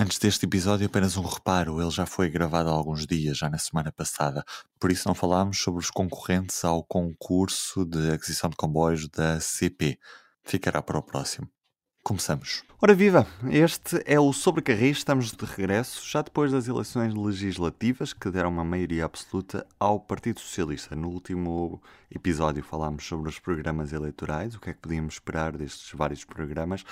Antes deste episódio, apenas um reparo: ele já foi gravado há alguns dias, já na semana passada, por isso não falámos sobre os concorrentes ao concurso de aquisição de comboios da CP. Ficará para o próximo. Começamos. Ora viva! Este é o Sobrecarris, estamos de regresso, já depois das eleições legislativas que deram uma maioria absoluta ao Partido Socialista. No último episódio falámos sobre os programas eleitorais, o que é que podíamos esperar destes vários programas,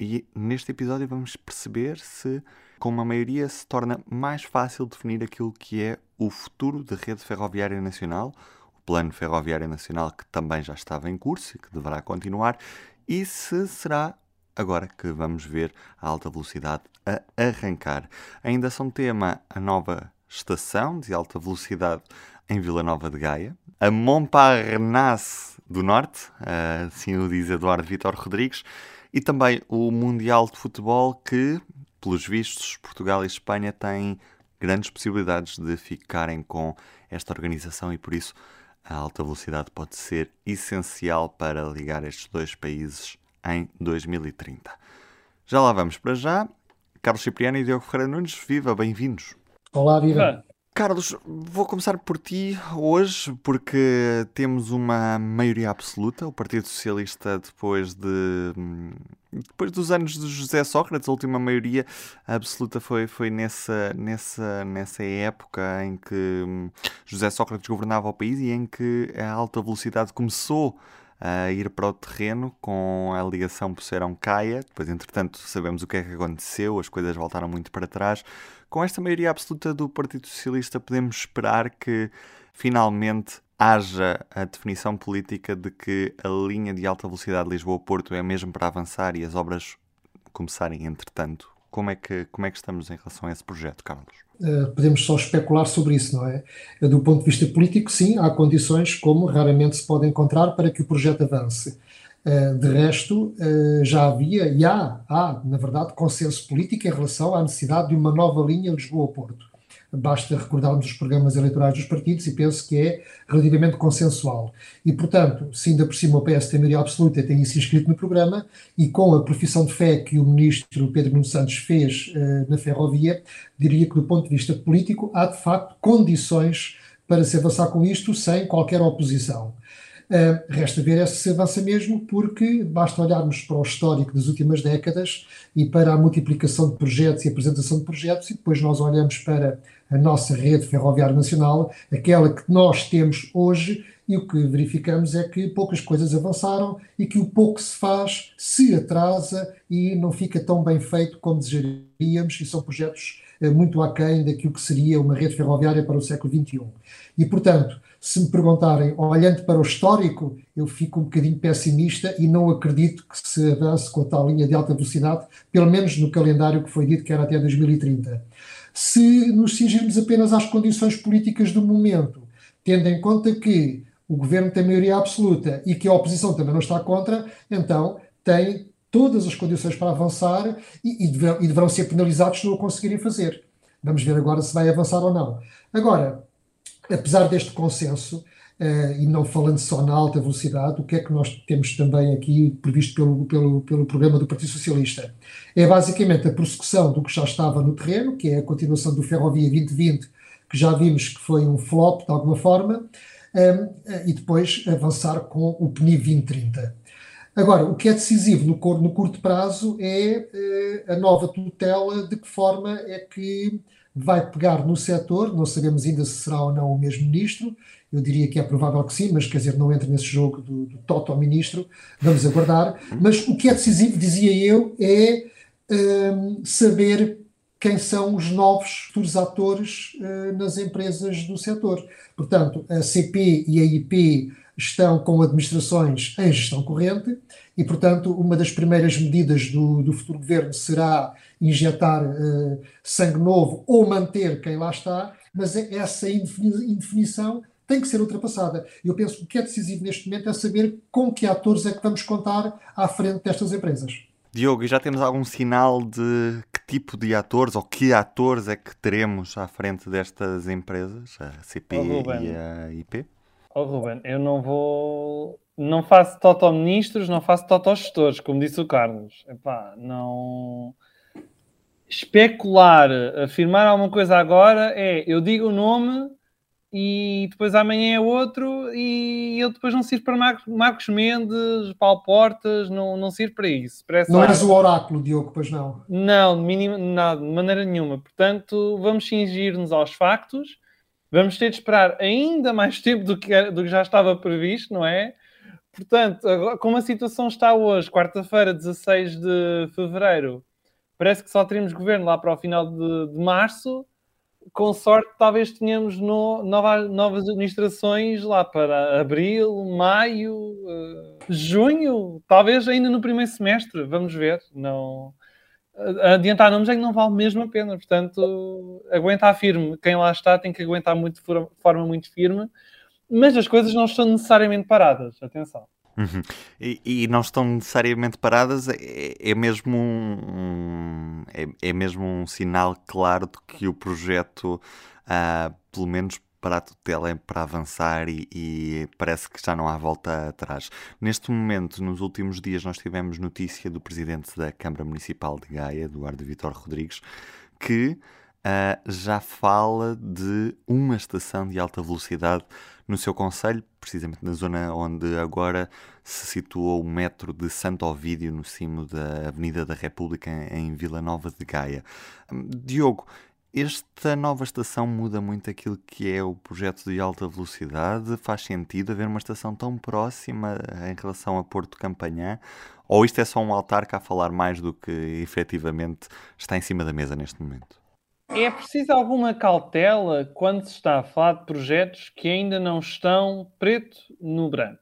e neste episódio vamos perceber se, com uma maioria, se torna mais fácil definir aquilo que é o futuro da rede ferroviária nacional, o plano ferroviário nacional que também já estava em curso e que deverá continuar, e se será agora que vamos ver a alta velocidade a arrancar. Ainda são tema a nova estação de alta velocidade em Vila Nova de Gaia, a Montparnasse do Norte, assim o diz Eduardo Vitor Rodrigues, e também o Mundial de Futebol que, pelos vistos, Portugal e Espanha têm grandes possibilidades de ficarem com esta organização e por isso a alta velocidade pode ser essencial para ligar estes dois países em 2030. Já lá vamos para já. Carlos Cipriano e Diogo Ferreira Nunes, viva, bem-vindos. Olá, viva. Carlos, vou começar por ti hoje, porque temos uma maioria absoluta. O Partido Socialista, depois de depois dos anos de José Sócrates, a última maioria absoluta foi, foi nessa, nessa, nessa época em que José Sócrates governava o país e em que a alta velocidade começou a ir para o terreno com a ligação Poceirão-Caia. Depois, entretanto, sabemos o que é que aconteceu, as coisas voltaram muito para trás. Com esta maioria absoluta do Partido Socialista, podemos esperar que finalmente haja a definição política de que a linha de alta velocidade Lisboa-Porto é mesmo para avançar e as obras começarem entretanto. Como é que, como é que estamos em relação a esse projeto, Carlos? Uh, podemos só especular sobre isso, não é? Do ponto de vista político, sim, há condições como raramente se pode encontrar para que o projeto avance. Uh, de resto, uh, já havia e há, há, na verdade, consenso político em relação à necessidade de uma nova linha Lisboa-Porto. Basta recordarmos os programas eleitorais dos partidos e penso que é relativamente consensual. E, portanto, se ainda por cima o PS tem maioria absoluta tem isso inscrito no programa e com a profissão de fé que o ministro Pedro Nuno Santos fez uh, na ferrovia, diria que do ponto de vista político há de facto condições para se avançar com isto sem qualquer oposição. Uh, resta ver se avança mesmo, porque basta olharmos para o histórico das últimas décadas e para a multiplicação de projetos e apresentação de projetos, e depois nós olhamos para a nossa rede ferroviária nacional, aquela que nós temos hoje, e o que verificamos é que poucas coisas avançaram e que o pouco se faz se atrasa e não fica tão bem feito como desejaríamos, e são projetos uh, muito aquém daquilo que seria uma rede ferroviária para o século XXI. E, portanto, se me perguntarem, olhando para o histórico, eu fico um bocadinho pessimista e não acredito que se avance com a tal linha de alta velocidade, pelo menos no calendário que foi dito que era até 2030. Se nos cingirmos apenas às condições políticas do momento, tendo em conta que o governo tem maioria absoluta e que a oposição também não está contra, então tem todas as condições para avançar e, e, dever, e deverão ser penalizados se não o conseguirem fazer. Vamos ver agora se vai avançar ou não. Agora, apesar deste consenso, uh, e não falando só na alta velocidade, o que é que nós temos também aqui previsto pelo, pelo, pelo programa do Partido Socialista? É basicamente a prossecução do que já estava no terreno, que é a continuação do Ferrovia 2020, que já vimos que foi um flop de alguma forma, um, eh, e depois avançar com o PNI 2030. Agora, o que é decisivo no, no curto prazo é uh, a nova tutela, de que forma é que vai pegar no setor, não sabemos ainda se será ou não o mesmo ministro, eu diria que é provável que sim, mas quer dizer, não entra nesse jogo do, do Toto ministro, vamos aguardar. Mas o que é decisivo, dizia eu, é um, saber quem são os novos futuros atores uh, nas empresas do setor. Portanto, a CP e a IP estão com administrações em gestão corrente e, portanto, uma das primeiras medidas do, do futuro governo será injetar uh, sangue novo ou manter quem lá está, mas é, essa indefinição tem que ser ultrapassada. Eu penso que o que é decisivo neste momento é saber com que atores é que vamos contar à frente destas empresas. Diogo, e já temos algum sinal de que tipo de atores ou que atores é que teremos à frente destas empresas, a CP oh, e a IP? Oh, Ruben, eu não vou. Não faço toto-ministros, não faço toto-gestores, como disse o Carlos. Epá, não. especular, afirmar alguma coisa agora é eu digo o nome e depois amanhã é outro e ele depois não sirve para Marcos Mendes, Paulo Portas, não, não sirve para isso. Parece não és o oráculo, Diogo, pois não? Não, de, mínima, não, de maneira nenhuma. Portanto, vamos cingir-nos aos factos, vamos ter de esperar ainda mais tempo do que, do que já estava previsto, não é? Portanto, agora, como a situação está hoje, quarta-feira, 16 de fevereiro, parece que só teremos governo lá para o final de, de março com sorte, talvez tenhamos no, nova, novas administrações lá para abril, maio, uh, junho, talvez ainda no primeiro semestre. Vamos ver. Não adiantar nomes é que não vale mesmo a pena. Portanto, aguentar firme. Quem lá está tem que aguentar muito de forma muito firme. Mas as coisas não estão necessariamente paradas. Atenção. Uhum. E, e, não estão necessariamente paradas, é, é mesmo um, é, é, mesmo um sinal claro de que o projeto, ah, pelo menos para a tutela, para avançar e, e, parece que já não há volta atrás. Neste momento, nos últimos dias, nós tivemos notícia do presidente da Câmara Municipal de Gaia, Eduardo Vitor Rodrigues, que uh, já fala de uma estação de alta velocidade no seu conselho, precisamente na zona onde agora se situou o metro de Santo Ovídio, no cimo da Avenida da República, em Vila Nova de Gaia. Hum, Diogo, esta nova estação muda muito aquilo que é o projeto de alta velocidade? Faz sentido haver uma estação tão próxima em relação a Porto Campanhã? Ou isto é só um altar que a falar mais do que efetivamente está em cima da mesa neste momento? É preciso alguma cautela quando se está a falar de projetos que ainda não estão preto no branco.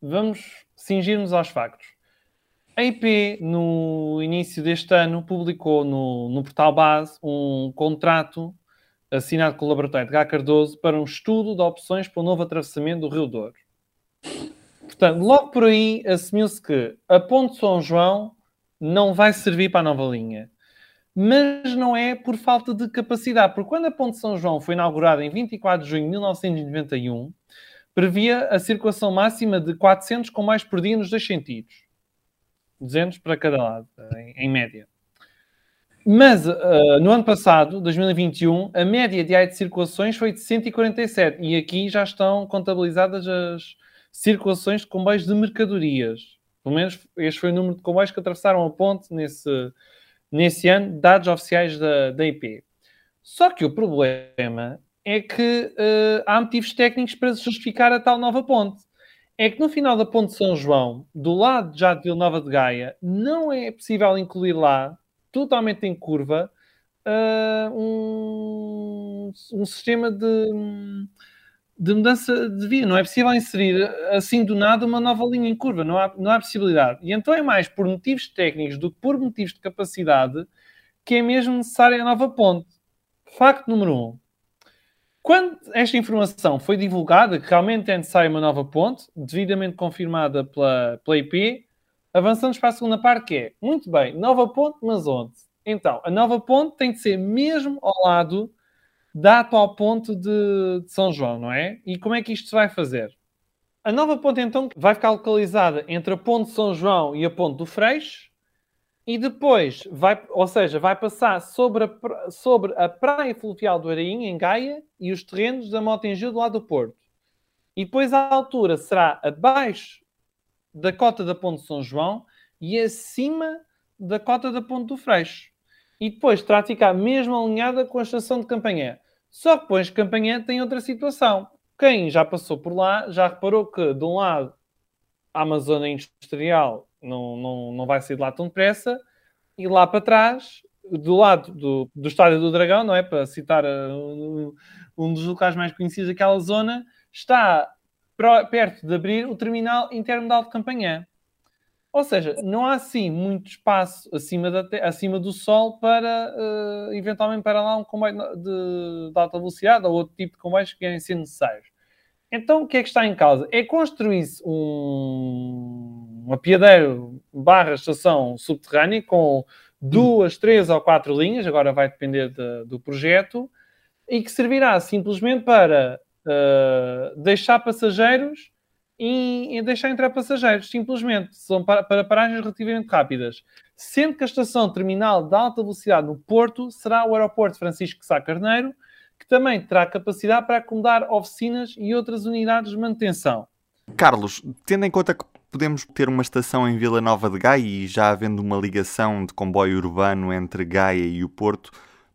Vamos cingir-nos aos factos. A IP, no início deste ano, publicou no, no portal base um contrato assinado com o Laboratório de Gá Cardoso para um estudo de opções para o novo atravessamento do Rio Douro. Portanto, logo por aí assumiu-se que a Ponte São João não vai servir para a nova linha mas não é por falta de capacidade, porque quando a Ponte São João foi inaugurada em 24 de junho de 1991, previa a circulação máxima de 400 comboios por dia nos dois sentidos. 200 para cada lado, em, em média. Mas uh, no ano passado, 2021, a média diária de circulações foi de 147 e aqui já estão contabilizadas as circulações de comboios de mercadorias. Pelo menos este foi o número de comboios que atravessaram a ponte nesse, nesse ano, dados oficiais da, da IP. Só que o problema é que uh, há motivos técnicos para justificar a tal nova ponte. É que no final da ponte São João, do lado já de Vila Nova de Gaia, não é possível incluir lá, totalmente em curva, uh, um, um sistema de de mudança de via. Não é possível inserir assim do nada uma nova linha em curva, não há, não há possibilidade. E então é mais por motivos técnicos do que por motivos de capacidade que é mesmo necessária a nova ponte. Facto número um. Quando esta informação foi divulgada, que realmente é necessária uma nova ponte, devidamente confirmada pela, pela IP, avançamos para a segunda parte, que é, muito bem, nova ponte, mas onde? Então, a nova ponte tem de ser mesmo ao lado da atual ponte de, de São João, não é? E como é que isto se vai fazer? A nova ponte, então, vai ficar localizada entre a ponte de São João e a ponte do Freixo, e depois vai, ou seja, vai passar sobre a, sobre a praia fluvial do Araim, em Gaia, e os terrenos da Motengil do lado do Porto. E depois a altura será abaixo da cota da ponte de São João e acima da cota da ponte do Freixo. E depois terá de ficar mesmo alinhada com a estação de Campanhã. Só que depois Campanhã tem outra situação. Quem já passou por lá já reparou que, de um lado, a Amazônia Industrial não, não, não vai sair de lá tão depressa, e lá para trás, do lado do, do Estádio do Dragão, não é? Para citar uh, um dos locais mais conhecidos daquela zona, está perto de abrir o terminal intermodal de Campanhã. Ou seja, não há assim muito espaço acima, da, acima do Sol para uh, eventualmente para lá um comboio de, de, alta velocidade ou outro tipo de comboios que querem ser necessários. Então o que é que está em causa? É construir-se um, uma piadeiro barra estação subterrânea com duas, três ou quatro linhas, agora vai depender de, do projeto, e que servirá simplesmente para uh, deixar passageiros em, em deixar entrar passageiros, simplesmente. São para, para paragens relativamente rápidas. Sendo que a estação terminal de alta velocidade no Porto será o aeroporto Francisco Sá Carneiro, que também terá capacidade para acomodar oficinas e outras unidades de manutenção. Carlos, tendo em conta que podemos ter uma estação em Vila Nova de Gaia e já havendo uma ligação de comboio urbano entre Gaia e o Porto,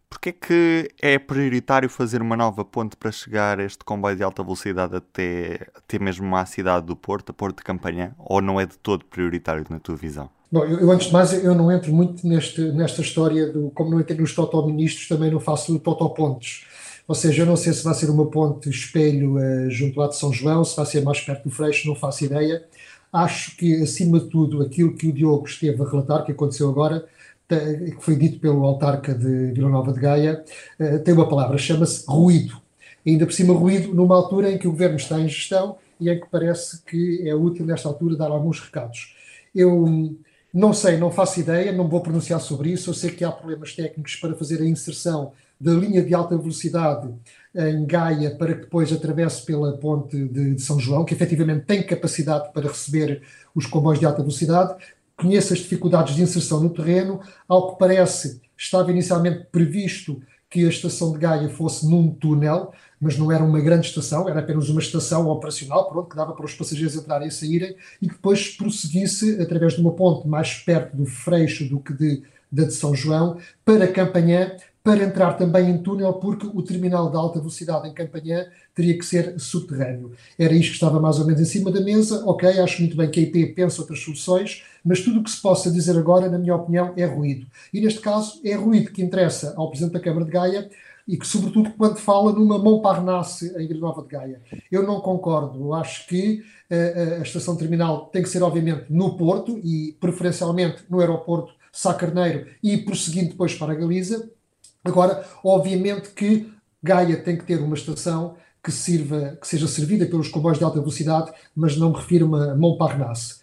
Porquê é que é prioritário fazer uma nova ponte para chegar este comboio de alta velocidade até, até mesmo à cidade do Porto, a Porto de Campanhã, ou não é de todo prioritário na tua visão? Bom, eu, eu, antes de mais, eu não entro muito neste, nesta história do como não entro nos totoministros, também não faço totopontes. Ou seja, eu não sei se vai ser uma ponte espelho uh, junto lá de São João, se vai ser mais perto do Freixo, não faço ideia. Acho que, acima de tudo, aquilo que o Diogo esteve a relatar, que aconteceu agora, que foi dito pelo autarca de Vila Nova de Gaia, eh, tem uma palavra, chama-se ruído. Ainda por cima, ruído numa altura em que o governo está em gestão e em que parece que é útil, nesta altura, dar alguns recados. Eu não sei, não faço ideia, não vou pronunciar sobre isso. Eu sei que há problemas técnicos para fazer a inserção da linha de alta velocidade em Gaia para que depois atravesse pela ponte de, São João, que efetivamente tem capacidade para receber os comboios de alta velocidade, conheço as dificuldades de inserção no terreno. Ao que parece, estava inicialmente previsto que a estação de Gaia fosse num túnel, mas não era uma grande estação, era apenas uma estação operacional, pronto, que dava para os passageiros entrarem e saírem, e que depois prosseguisse através de uma ponte mais perto do Freixo do que de, de São João, para Campanhã, para entrar também em túnel, porque o terminal de alta velocidade em Campanhã teria que ser subterrâneo. Era isto que estava mais ou menos em cima da mesa. Ok, acho muito bem que a IP pensa outras soluções, mas tudo o que se possa dizer agora, na minha opinião, é ruído. E neste caso, é ruído que interessa ao Presidente da Câmara de Gaia e que, sobretudo, quando fala numa Montparnasse em Vila Nova de Gaia. Eu não concordo. Eu acho que uh, a estação terminal tem que ser, obviamente, no Porto e, preferencialmente, no aeroporto Sá Carneiro e prosseguindo depois para a Galiza Agora, obviamente que Gaia tem que ter uma estação que sirva, que seja servida pelos comboios de alta velocidade, mas não me refiro a Montparnasse.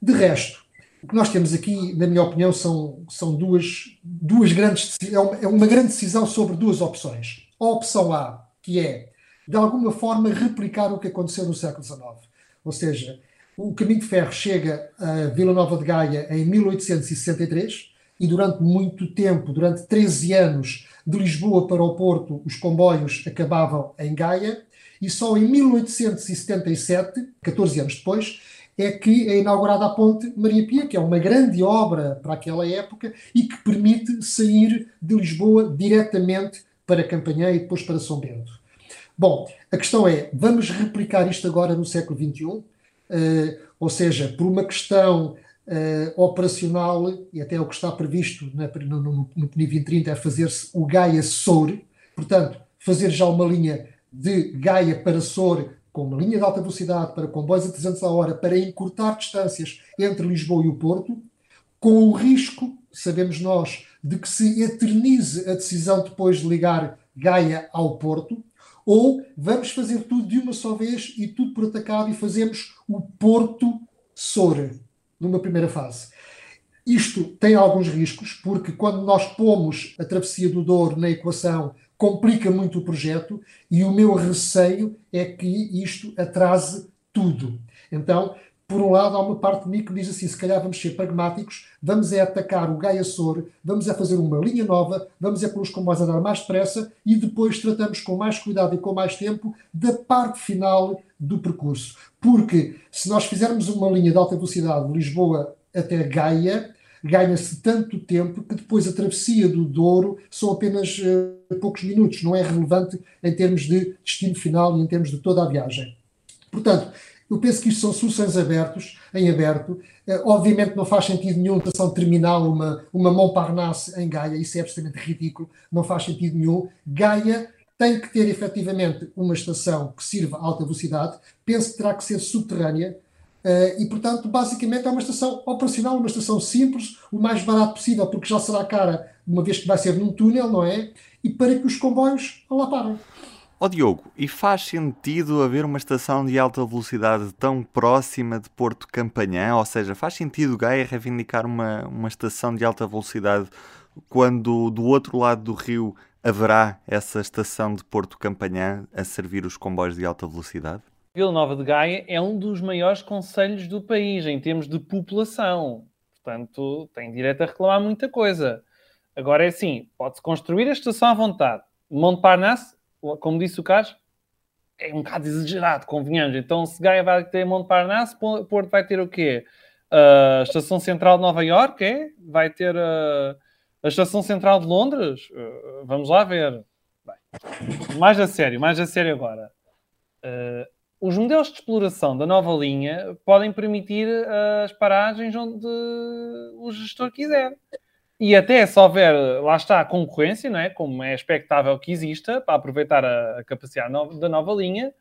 De resto, o que nós temos aqui, na minha opinião, são, são duas, duas grandes é uma, é uma grande decisão sobre duas opções. A opção A, que é, de alguma forma, replicar o que aconteceu no século XIX. Ou seja, o caminho de ferro chega a Vila Nova de Gaia em 1863, e durante muito tempo, durante 13 anos, de Lisboa para o Porto, os comboios acabavam em Gaia, e só em 1877, 14 anos depois, é que é inaugurada a Ponte Maria Pia, que é uma grande obra para aquela época e que permite sair de Lisboa diretamente para Campanhã e depois para São Bento. Bom, a questão é, vamos replicar isto agora no século XXI? Uh, eh, ou seja, por uma questão uh, operacional, e até o que está previsto na, no, no, no PNI 2030 é fazer-se o Gaia Soure, portanto, fazer já uma linha de Gaia para Soure, com uma linha de alta velocidade para comboios a 300 a hora, para encurtar distâncias entre Lisboa e o Porto, com o risco, sabemos nós, de que se eternize a decisão depois de ligar Gaia ao Porto, ou vamos fazer tudo de uma só vez e tudo por atacado e fazemos o Porto Soure numa primeira fase. Isto tem alguns riscos, porque quando nós pomos a travessia do Douro na equação, complica muito o projeto e o meu receio é que isto atrase tudo. Então, por um lado, há uma parte de mim que diz assim: se calhar vamos ser pragmáticos, vamos é atacar o Gaia Sor, vamos é fazer uma linha nova, vamos é pôr os comboios a dar mais depressa e depois tratamos com mais cuidado e com mais tempo da parte final do percurso. Porque se nós fizermos uma linha de alta velocidade de Lisboa até Gaia, ganha-se tanto tempo que depois a travessia do Douro são apenas uh, poucos minutos, não é relevante em termos de destino final e em termos de toda a viagem. Portanto, eu penso que isto são soluções abertos, em aberto. Uh, obviamente não faz sentido nenhum estação terminal, uma, uma Montparnasse em Gaia, isso é absolutamente ridículo, não faz sentido nenhum. Gaia tem que ter efetivamente uma estação que sirva a alta velocidade, penso que terá que ser subterrânea, Uh, e, portanto, basicamente é uma estação operacional, uma estação simples, o mais barato possível, porque já será cara, uma vez que vai ser num túnel, não é? E para que os comboios lá parem. Ó oh, Diogo, e faz sentido haver uma estação de alta velocidade tão próxima de Porto Campanhã? Ou seja, faz sentido Gaia reivindicar uma, uma estação de alta velocidade quando do outro lado do rio haverá essa estação de Porto Campanhã a servir os comboios de alta velocidade? Vila Nova de Gaia é um dos maiores conselhos do país em termos de população. Portanto, tem direito a reclamar muita coisa. Agora é assim, pode-se construir a estação à vontade. Montparnasse, como disse o Carlos, é um bocado exagerado, convenhamos. Então, se Gaia vai ter Montparnasse, Porto vai ter o quê? Uh, Estação Central de Nova Iorque, é? Vai ter uh, a Estação Central de Londres? Uh, vamos lá ver. Bem, mais a sério, mais a sério agora. Os modelos de exploração da nova linha podem permitir as paragens onde o gestor quiser. E até se houver, lá está, a concorrência, não é? como é expectável que exista, para aproveitar a, a capacidade no, da nova linha,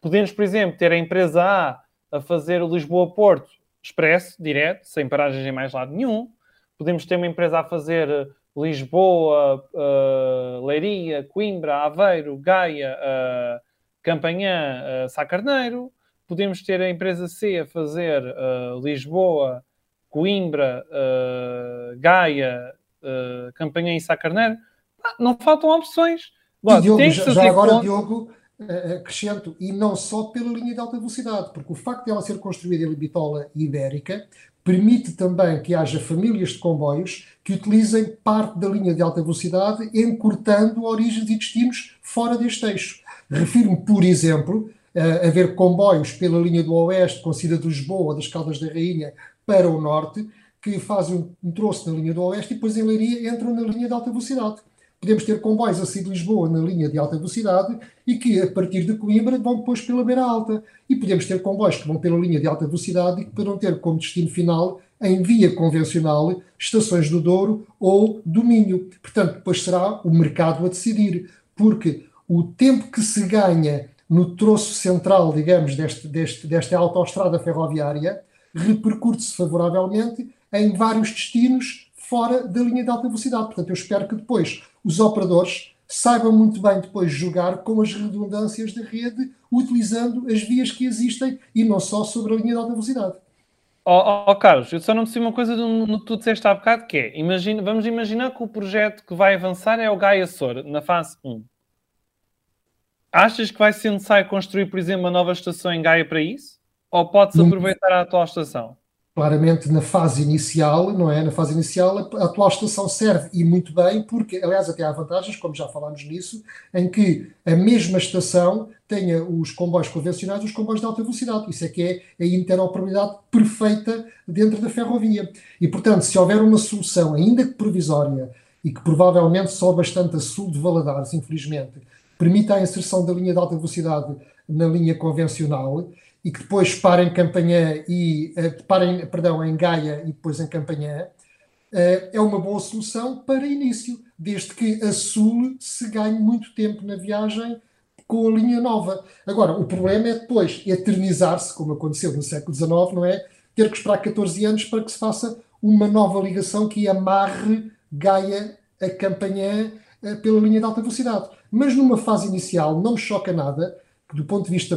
podemos, por exemplo, ter a empresa A a fazer o Lisboa-Porto expresso, direto, sem paragens em mais lado nenhum. Podemos ter uma empresa a fazer Lisboa, uh, Leiria, Coimbra, Aveiro, Gaia, uh, Campanhã, uh, Sacarneiro. Podemos ter a empresa C a fazer uh, Lisboa, Coimbra, uh, Gaia, uh, Campanhã e Sacarneiro. Ah, não faltam opções. Diogo, já, já agora, conta... Diogo, acrescento, e não só pela linha de alta velocidade, porque o facto de ela ser construída em bitola ibérica permite também que haja famílias de comboios que utilizem parte da linha de alta velocidade, encurtando origens e destinos fora deste eixo. Refiro-me, por exemplo, a ver comboios pela linha do Oeste, com a cidade de Lisboa, das Caldas da Rainha, para o Norte, que fazem um troço na linha do Oeste e depois em Leiria entram na linha de alta velocidade. Podemos ter comboios a sair de Lisboa na linha de alta velocidade e que, a partir de Coimbra, vão depois pela beira alta. E podemos ter comboios que vão pela linha de alta velocidade e que poderão ter como destino final, em via convencional, estações do Douro ou do Minho. Portanto, depois será o mercado a decidir, porque o tempo que se ganha no troço central, digamos, deste, deste, desta autoestrada ferroviária, repercute-se favoravelmente em vários destinos fora da linha de alta velocidade. Portanto, eu espero que depois os operadores saibam muito bem depois jogar com as redundâncias da rede, utilizando as vias que existem e não só sobre a linha de alta velocidade. Oh, oh, Carlos, eu só não percebi uma coisa no que tu disseste há bocado, que é, imagina, vamos imaginar que o projeto que vai avançar é o Gaia Sor, na fase 1. Achas que vai ser necessário construir, por exemplo, uma nova estação em Gaia para isso? Ou pode-se aproveitar a atual estação? Claramente na fase inicial, não é? Na fase inicial a atual estação serve e muito bem, porque aliás até há vantagens, como já falámos nisso, em que a mesma estação tenha os comboios convencionais e os comboios de alta velocidade. Isso é que é a interoperabilidade perfeita dentro da ferrovia. E portanto, se houver uma solução, ainda que provisória, e que provavelmente só bastante a sul de Valadares, infelizmente, permita a inserção da linha de alta velocidade na linha convencional e que depois parem em Campanhã e uh, parem, perdão, em Gaia e depois em Campanhã, uh, é uma boa solução para início, desde que a Sul se ganhe muito tempo na viagem com a linha nova. Agora, o problema é depois eternizar-se, como aconteceu no século XIX, não é? Ter que esperar 14 anos para que se faça uma nova ligação que amarre Gaia a Campanhã uh, pela linha de alta velocidade. Mas numa fase inicial não me choca nada, que do ponto de vista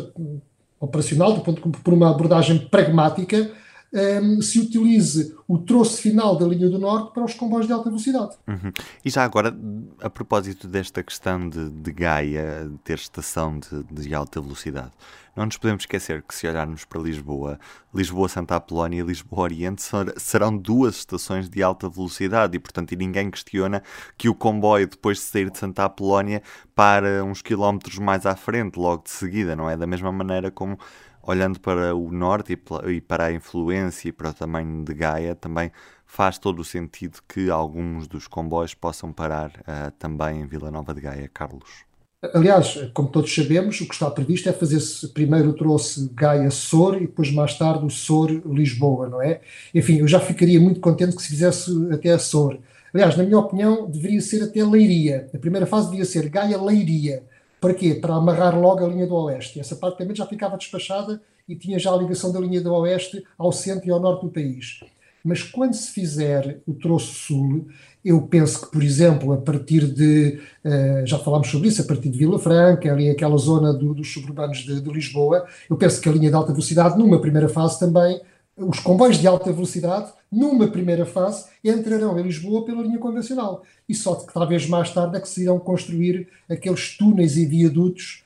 operacional, do ponto, por uma abordagem pragmática, um, se utilize o troço final da linha do Norte para os comboios de alta velocidade. Uhum. E já agora, a propósito desta questão de, de Gaia ter estação de, de, alta velocidade, não nos podemos esquecer que se olharmos para Lisboa, Lisboa-Santa Apolónia e Lisboa-Oriente serão duas estações de alta velocidade e, portanto, e ninguém questiona que o comboio, depois de sair de Santa Apolónia, para uns quilómetros mais à frente, logo de seguida, não é? Da mesma maneira como olhando para o norte e para a influência e para o tamanho de Gaia, também faz todo o sentido que alguns dos comboios possam parar uh, também em Vila Nova de Gaia, Carlos. Aliás, como todos sabemos, o que está previsto é fazer-se primeiro o troço Gaia-Sor e depois mais tarde o Sor-Lisboa, não é? Enfim, eu já ficaria muito contente que se fizesse até a Sor. Aliás, na minha opinião, deveria ser até Leiria. A primeira fase devia ser Gaia-Leiria para quê? Para amarrar logo a linha do Oeste. Essa parte também já ficava despachada e tinha já a ligação da linha do Oeste ao centro e ao norte do país. Mas quando se fizer o troço sul, eu penso que, por exemplo, a partir de, uh, já falámos sobre isso, a partir de Vila Franca, ali aquela zona do, dos suburbanos de, de, Lisboa, eu penso que a linha de alta velocidade, numa primeira fase também, os comboios de alta velocidade, numa primeira fase, entrarão em Lisboa pela linha convencional. E só que talvez mais tarde é que se irão construir aqueles túneis e viadutos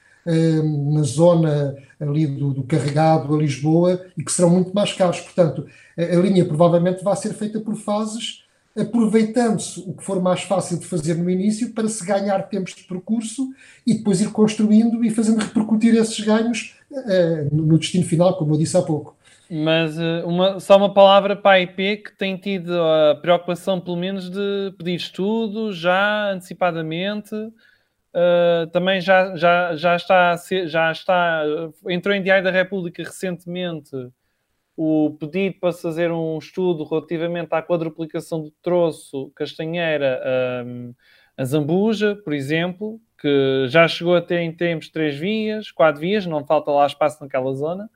na zona ali do, do, carregado a Lisboa e que serão muito mais caros. Portanto, a, a linha provavelmente vai ser feita por fases, aproveitando-se o que for mais fácil de fazer no início para se ganhar tempos de percurso e depois ir construindo e fazendo repercutir esses ganhos uh, no destino final, como eu disse há pouco. Mas uh, uma, só uma palavra para a IP que tem tido a preocupação, pelo menos, de pedir estudo já antecipadamente. Uh, também já, já, já, está, já está. Entrou em Diário da República recentemente o pedido para se fazer um estudo relativamente à quadruplicação do troço Castanheira um, a Zambuja, por exemplo, que já chegou a ter em tempos três vias, quatro vias, não falta lá espaço naquela zona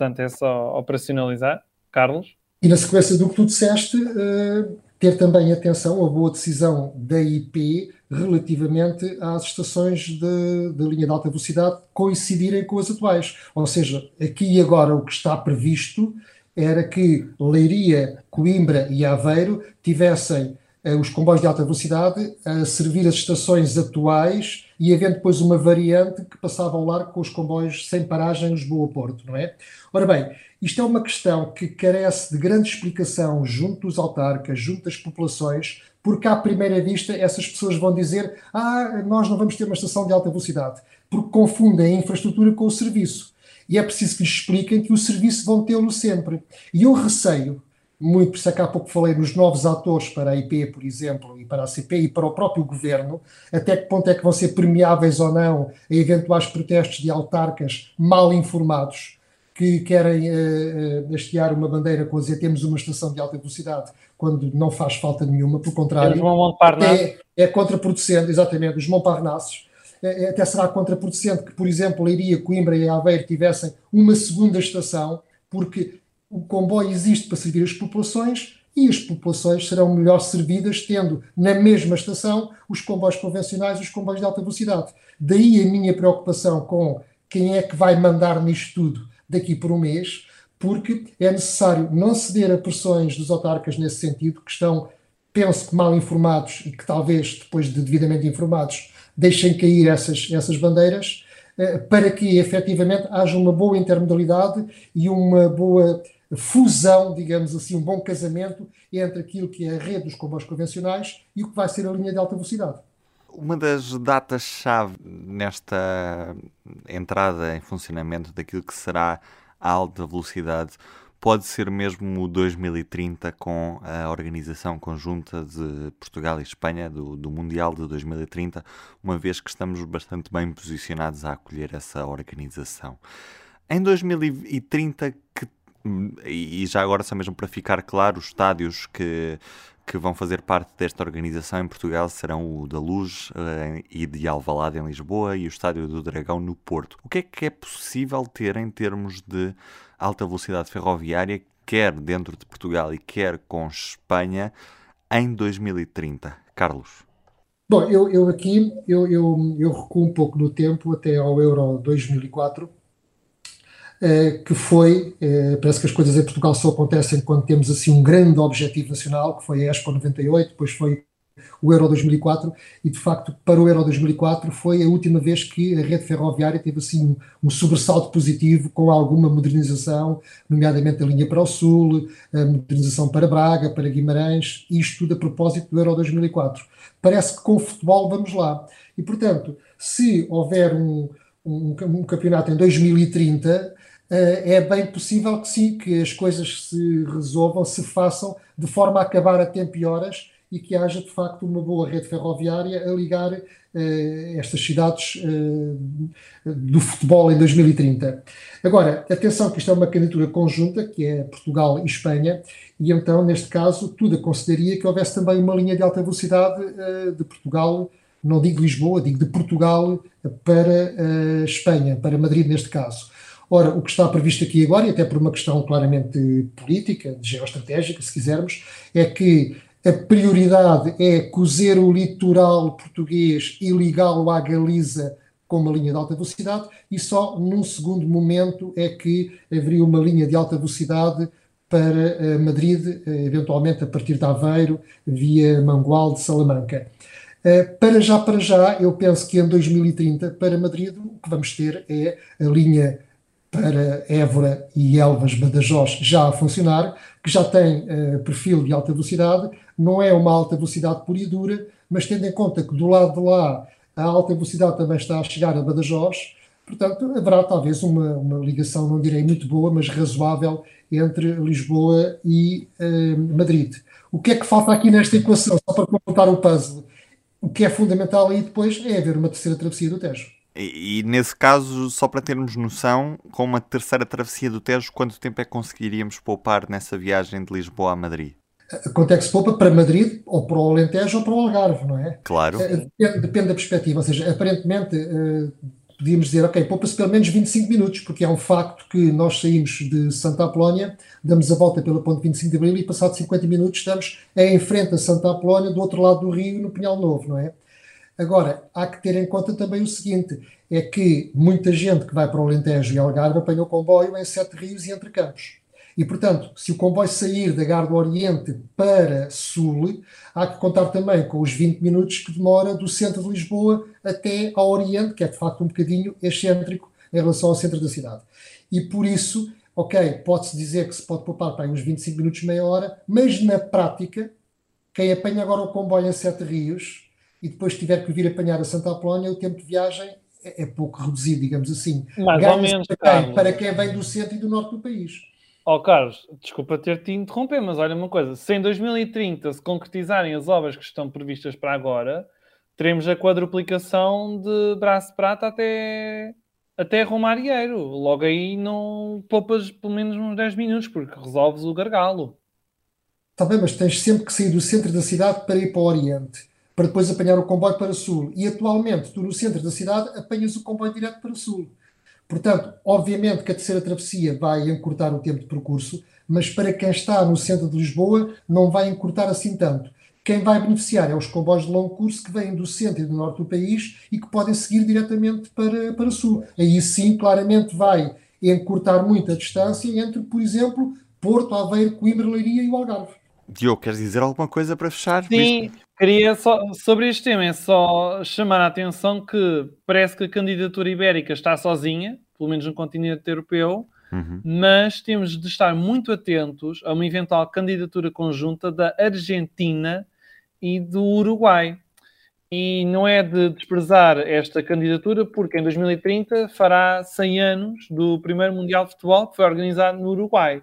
portanto é só operacionalizar. Carlos? E na sequência do que tu disseste, uh, ter também atenção a boa decisão da IP relativamente às estações de, linha de alta velocidade coincidirem com as atuais. Ou seja, aqui e agora o que está previsto era que Leiria, Coimbra e Aveiro tivessem os comboios de alta velocidade a servir as estações atuais e havendo depois uma variante que passava ao largo com os comboios sem paragem Lisboa-Porto, não é? Ora bem, isto é uma questão que carece de grande explicação junto dos autarcas, junto das populações, porque à primeira vista essas pessoas vão dizer ah, nós não vamos ter uma estação de alta velocidade, porque confundem a infraestrutura com o serviço. E é preciso que lhes expliquem que o serviço vão tê-lo sempre. E eu receio muito, por isso é há pouco falei nos novos atores para a IP, por exemplo, e para a CP e para o próprio governo, até que ponto é que vão ser permeáveis ou não a eventuais protestos de autarcas mal informados que querem uh, hastear uma bandeira com dizer temos uma estação de alta velocidade quando não faz falta nenhuma, pelo contrário, é, é contraproducente, exatamente, os Montparnasses, é, até será contraproducente que, por exemplo, Leiria, Coimbra e Aveiro tivessem uma segunda estação, porque o comboio existe para servir as populações e as populações serão melhor servidas tendo na mesma estação os comboios convencionais e os comboios de alta velocidade. Daí a minha preocupação com quem é que vai mandar nisto tudo daqui por um mês, porque é necessário não ceder a pressões dos autarcas nesse sentido, que estão, penso que mal informados e que talvez depois de devidamente informados deixem cair essas, essas bandeiras, eh, para que efetivamente haja uma boa intermodalidade e uma boa fusão, digamos assim, um bom casamento entre aquilo que é a rede dos comboios convencionais e o que vai ser a linha de alta velocidade. Uma das datas-chave nesta entrada em funcionamento daquilo que será a alta velocidade pode ser mesmo o 2030 com a organização conjunta de Portugal e Espanha do, do, Mundial de 2030, uma vez que estamos bastante bem posicionados a acolher essa organização. Em 2030, que e já agora, só mesmo para ficar claro, os estádios que, que vão fazer parte desta organização em Portugal serão o da Luz uh, e de Alvalade em Lisboa e o Estádio do Dragão no Porto. O que é que é possível ter em termos de alta velocidade ferroviária, quer dentro de Portugal e quer com Espanha, em 2030? Carlos. Bom, eu, eu aqui eu, eu, eu recuo um pouco no tempo até ao Euro 2004 eh, que foi, eh, parece que as coisas em Portugal só acontecem quando temos assim um grande objetivo nacional, que foi a Expo 98, depois foi o Euro 2004, e de facto para o Euro 2004 foi a última vez que a rede ferroviária teve assim um, sobressalto positivo com alguma modernização, nomeadamente a linha para o Sul, a modernização para Braga, para Guimarães, isto tudo a propósito do Euro 2004. Parece que com o futebol vamos lá. E portanto, se houver um, um, um campeonato em 2030, eh, é bem possível que sim, que as coisas se resolvam, se façam de forma a acabar a tempo e horas e que haja de facto uma boa rede ferroviária a ligar uh, estas cidades uh, do futebol em 2030. Agora, atenção que isto é uma candidatura conjunta, que é Portugal e Espanha, e então, neste caso, tudo aconselharia que houvesse também uma linha de alta velocidade de Portugal, não digo Lisboa, digo de Portugal para Espanha, para Madrid neste caso. Ora, o que está previsto aqui agora, e até por uma questão claramente política, geoestratégica, se quisermos, é que a prioridade é cozer o litoral português e ligá-lo à Galiza com uma linha de alta velocidade, e só num segundo momento é que haveria uma linha de alta velocidade para eh, Madrid, eh, eventualmente a partir de Aveiro, via Mangual de Salamanca. Uh, para já, para já, eu penso que em 2030, para Madrid, o que vamos ter é a linha para Évora e Elvas Badajoz já a funcionar, que já tem uh, perfil de alta velocidade, não é uma alta velocidade pura e dura, mas tendo em conta que do lado de lá a alta velocidade também está a chegar a Badajoz, portanto haverá talvez uma, uma ligação, não direi muito boa, mas razoável entre Lisboa e uh, Madrid. O que é que falta aqui nesta equação, só para completar o puzzle? O que é fundamental aí depois é haver uma terceira travessia do Tejo. E, e, nesse caso, só para termos noção, com uma terceira travessia do Tejo, quanto tempo é que conseguiríamos poupar nessa viagem de Lisboa a Madrid? Quanto é que se poupa para Madrid, ou para o Alentejo, ou para o Algarve, não é? Claro. Eh, depende, depende da perspectiva. Ou seja, aparentemente, uh, podíamos dizer, ok, poupa-se pelo menos 25 minutos, porque é um facto que nós saímos de Santa Apolónia, damos a volta pela ponte 25 de Abril e, passado 50 minutos, estamos em frente a Santa Apolónia, do outro lado do rio, no Pinhal Novo, não é? Agora, há que ter em conta também o seguinte: é que muita gente que vai para o Alentejo e Algarve apanha o comboio em Sete Rios e Entre Campos. E, portanto, se o comboio sair da Gar do Oriente para Sul, há que contar também com os 20 minutos que demora do centro de Lisboa até ao Oriente, que é de facto um bocadinho excêntrico em relação ao centro da cidade. E por isso, ok, pode-se dizer que se pode poupar para uns 25 minutos, meia hora, mas na prática, quem apanha agora o comboio em Sete Rios e depois tiver que vir apanhar a Santa Apolónia, o tempo de viagem é, é pouco reduzido, digamos assim. Mais ou menos, para quem, para quem vem do centro e do norte do país. Ó oh, Carlos, desculpa ter-te interromper, mas olha uma coisa: se em 2030 se concretizarem as obras que estão previstas para agora, teremos a quadruplicação de Braço Prata até, até Romarieiro. Logo aí não poupas pelo menos uns 10 minutos, porque resolves o gargalo. Está bem, mas tens sempre que sair do centro da cidade para ir para o Oriente para depois apanhar o comboio para sul. E atualmente, tu no centro da cidade apanhas o comboio direto para sul. Portanto, obviamente que a terceira travessia vai encurtar o tempo de percurso, mas para quem está no centro de Lisboa não vai encurtar assim tanto. Quem vai beneficiar é os comboios de longo curso que vêm do centro e do norte do país e que podem seguir diretamente para, para sul. Aí sim, claramente vai encurtar muito a distância entre, por exemplo, Porto, Aveiro, Coimbra, Leiria e o Algarve. Diogo, queres dizer alguma coisa para fechar? Sim, queria só, sobre este tema, é só chamar a atenção que parece que a candidatura ibérica está sozinha, pelo menos no continente europeu, uhum. mas temos de estar muito atentos a uma eventual candidatura conjunta da Argentina e do Uruguai. E não é de desprezar esta candidatura, porque em 2030 fará 100 anos do primeiro Mundial de Futebol que foi organizado no Uruguai.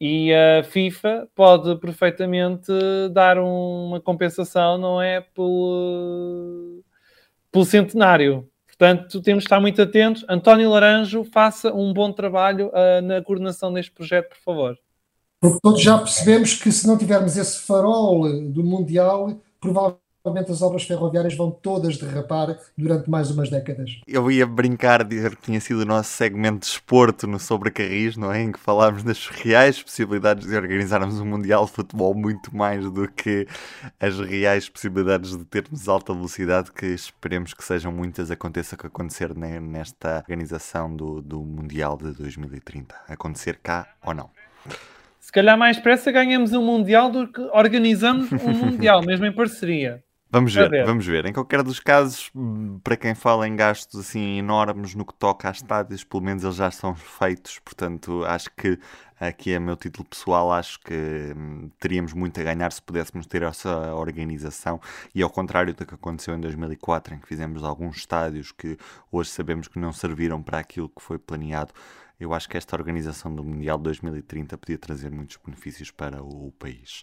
E a FIFA pode perfeitamente dar uma compensação, não é? Pelo, pelo centenário. Portanto, temos de estar muito atentos. António Laranjo, faça um bom trabalho uh, na coordenação deste projeto, por favor. Porque todos já percebemos que se não tivermos esse farol do Mundial, provavelmente provavelmente as obras ferroviárias vão todas derrapar durante mais umas décadas. Eu ia brincar, dizer que tinha sido o nosso segmento de esporto no Sobre Carris, não é? Em que falámos das reais possibilidades de organizarmos um Mundial de Futebol muito mais do que as reais possibilidades de termos alta velocidade, que esperemos que sejam muitas, aconteça o que acontecer nesta organização do, do Mundial de 2030. Acontecer cá ou não. Se calhar mais pressa ganhamos um Mundial do que organizamos um Mundial, mesmo em parceria. Vamos ver, ver, vamos ver. Em qualquer dos casos, para quem fala em gastos assim enormes no que toca a estádios, pelo menos eles já são feitos, portanto, acho que aqui é meu título pessoal, acho que hum, teríamos muito a ganhar se pudéssemos ter essa organização. E ao contrário do que aconteceu em 2004, em que fizemos alguns estádios que hoje sabemos que não serviram para aquilo que foi planeado, eu acho que esta organização do Mundial de 2030 podia trazer muitos benefícios para o país.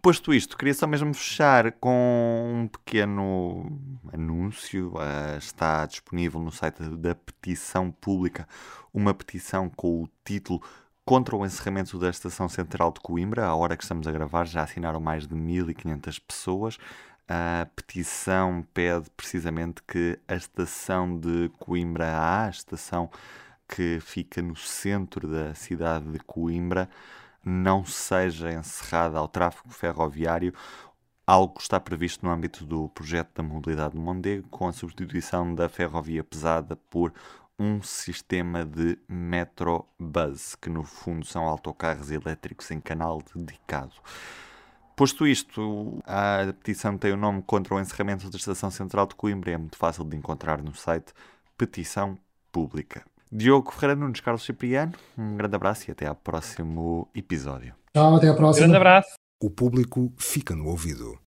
Posto isto, queria só mesmo fechar com um pequeno anúncio. Uh, está disponível no site da petição pública uma petição com o título contra o encerramento da Estação Central de Coimbra. À hora que estamos a gravar, já assinaram mais de 1500 pessoas. A petição pede precisamente que a estação de Coimbra A, a estação que fica no centro da cidade de Coimbra não seja encerrada ao tráfego ferroviário, algo que está previsto no âmbito do projeto da mobilidade de Mondego, com a substituição da ferrovia pesada por um sistema de Metrobus, que no fundo são autocarros elétricos em canal dedicado. Posto isto, a petição tem o nome contra o encerramento da Estação Central de Coimbra é muito fácil de encontrar no site Petição Pública. Diogo Ferreira Nunes, Carlos Cipriano, um grande abraço e até ao próximo episódio. Tchau, até à próxima. Grande abraço. O público fica no ouvido.